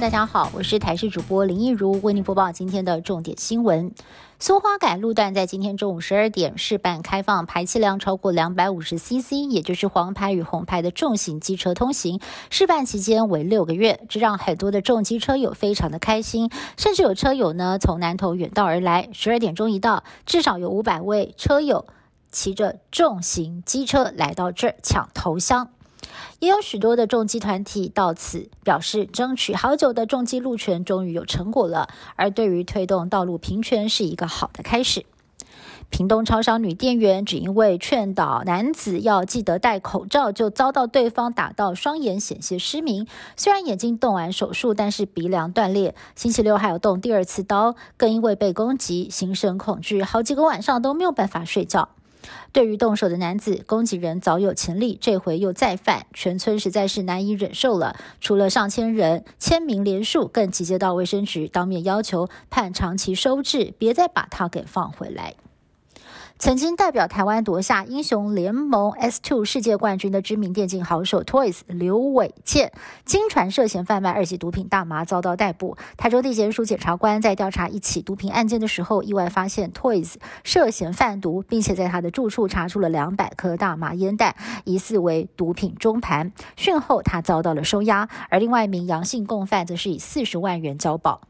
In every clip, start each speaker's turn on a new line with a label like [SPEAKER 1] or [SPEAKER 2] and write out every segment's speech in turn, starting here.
[SPEAKER 1] 大家好，我是台视主播林一如，为您播报今天的重点新闻。松花改路段在今天中午十二点试办开放，排气量超过两百五十 CC，也就是黄牌与红牌的重型机车通行。试办期间为六个月，这让很多的重机车友非常的开心，甚至有车友呢从南投远道而来。十二点钟一到，至少有五百位车友骑着重型机车来到这儿抢头香。也有许多的重机团体到此表示，争取好久的重机路权终于有成果了。而对于推动道路平权是一个好的开始。屏东超商女店员只因为劝导男子要记得戴口罩，就遭到对方打到双眼险些失明。虽然眼睛动完手术，但是鼻梁断裂。星期六还有动第二次刀，更因为被攻击心生恐惧，好几个晚上都没有办法睡觉。对于动手的男子，攻击人早有前例，这回又再犯，全村实在是难以忍受了。除了上千人签名联署，更集结到卫生局，当面要求判长期收治，别再把他给放回来。曾经代表台湾夺下英雄联盟 S2 世界冠军的知名电竞好手 Toys 刘伟健，经传涉嫌贩卖二级毒品大麻，遭到逮捕。台州地检署检察官在调查一起毒品案件的时候，意外发现 Toys 涉嫌贩毒，并且在他的住处查出了两百颗大麻烟弹，疑似为毒品中盘。讯后，他遭到了收押，而另外一名阳性共犯则是以四十万元交保。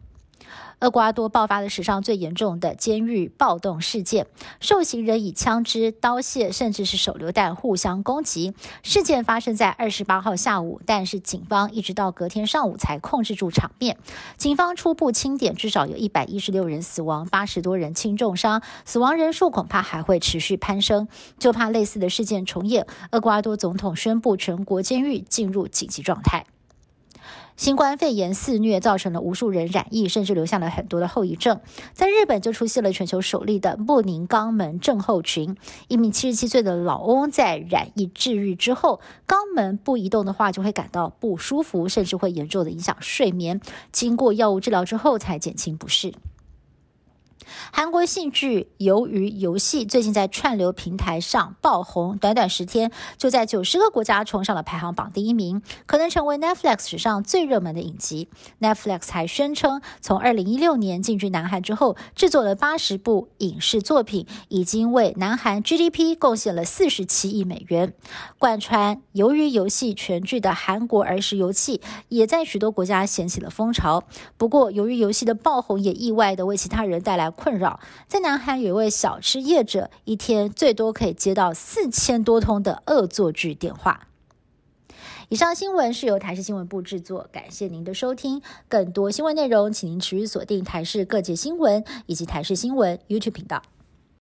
[SPEAKER 1] 厄瓜多爆发了史上最严重的监狱暴动事件，受刑人以枪支、刀械，甚至是手榴弹互相攻击。事件发生在二十八号下午，但是警方一直到隔天上午才控制住场面。警方初步清点，至少有一百一十六人死亡，八十多人轻重伤，死亡人数恐怕还会持续攀升。就怕类似的事件重演，厄瓜多总统宣布全国监狱进入紧急状态。新冠肺炎肆虐，造成了无数人染疫，甚至留下了很多的后遗症。在日本，就出现了全球首例的莫宁肛门症候群。一名七十七岁的老翁在染疫治愈之后，肛门不移动的话，就会感到不舒服，甚至会严重的影响睡眠。经过药物治疗之后，才减轻不适。韩国戏剧《鱿鱼游戏》最近在串流平台上爆红，短短十天就在九十个国家冲上了排行榜第一名，可能成为 Netflix 史上最热门的影集。Netflix 还宣称，从二零一六年进军南韩之后，制作了八十部影视作品，已经为南韩 GDP 贡献了四十七亿美元。贯穿《鱿鱼游戏》全剧的韩国儿时游戏，也在许多国家掀起了风潮。不过，《鱿鱼游戏》的爆红也意外的为其他人带来困扰，在南韩有一位小吃业者，一天最多可以接到四千多通的恶作剧电话。以上新闻是由台视新闻部制作，感谢您的收听。更多新闻内容，请您持续锁定台视各界新闻以及台视新闻 YouTube 频道。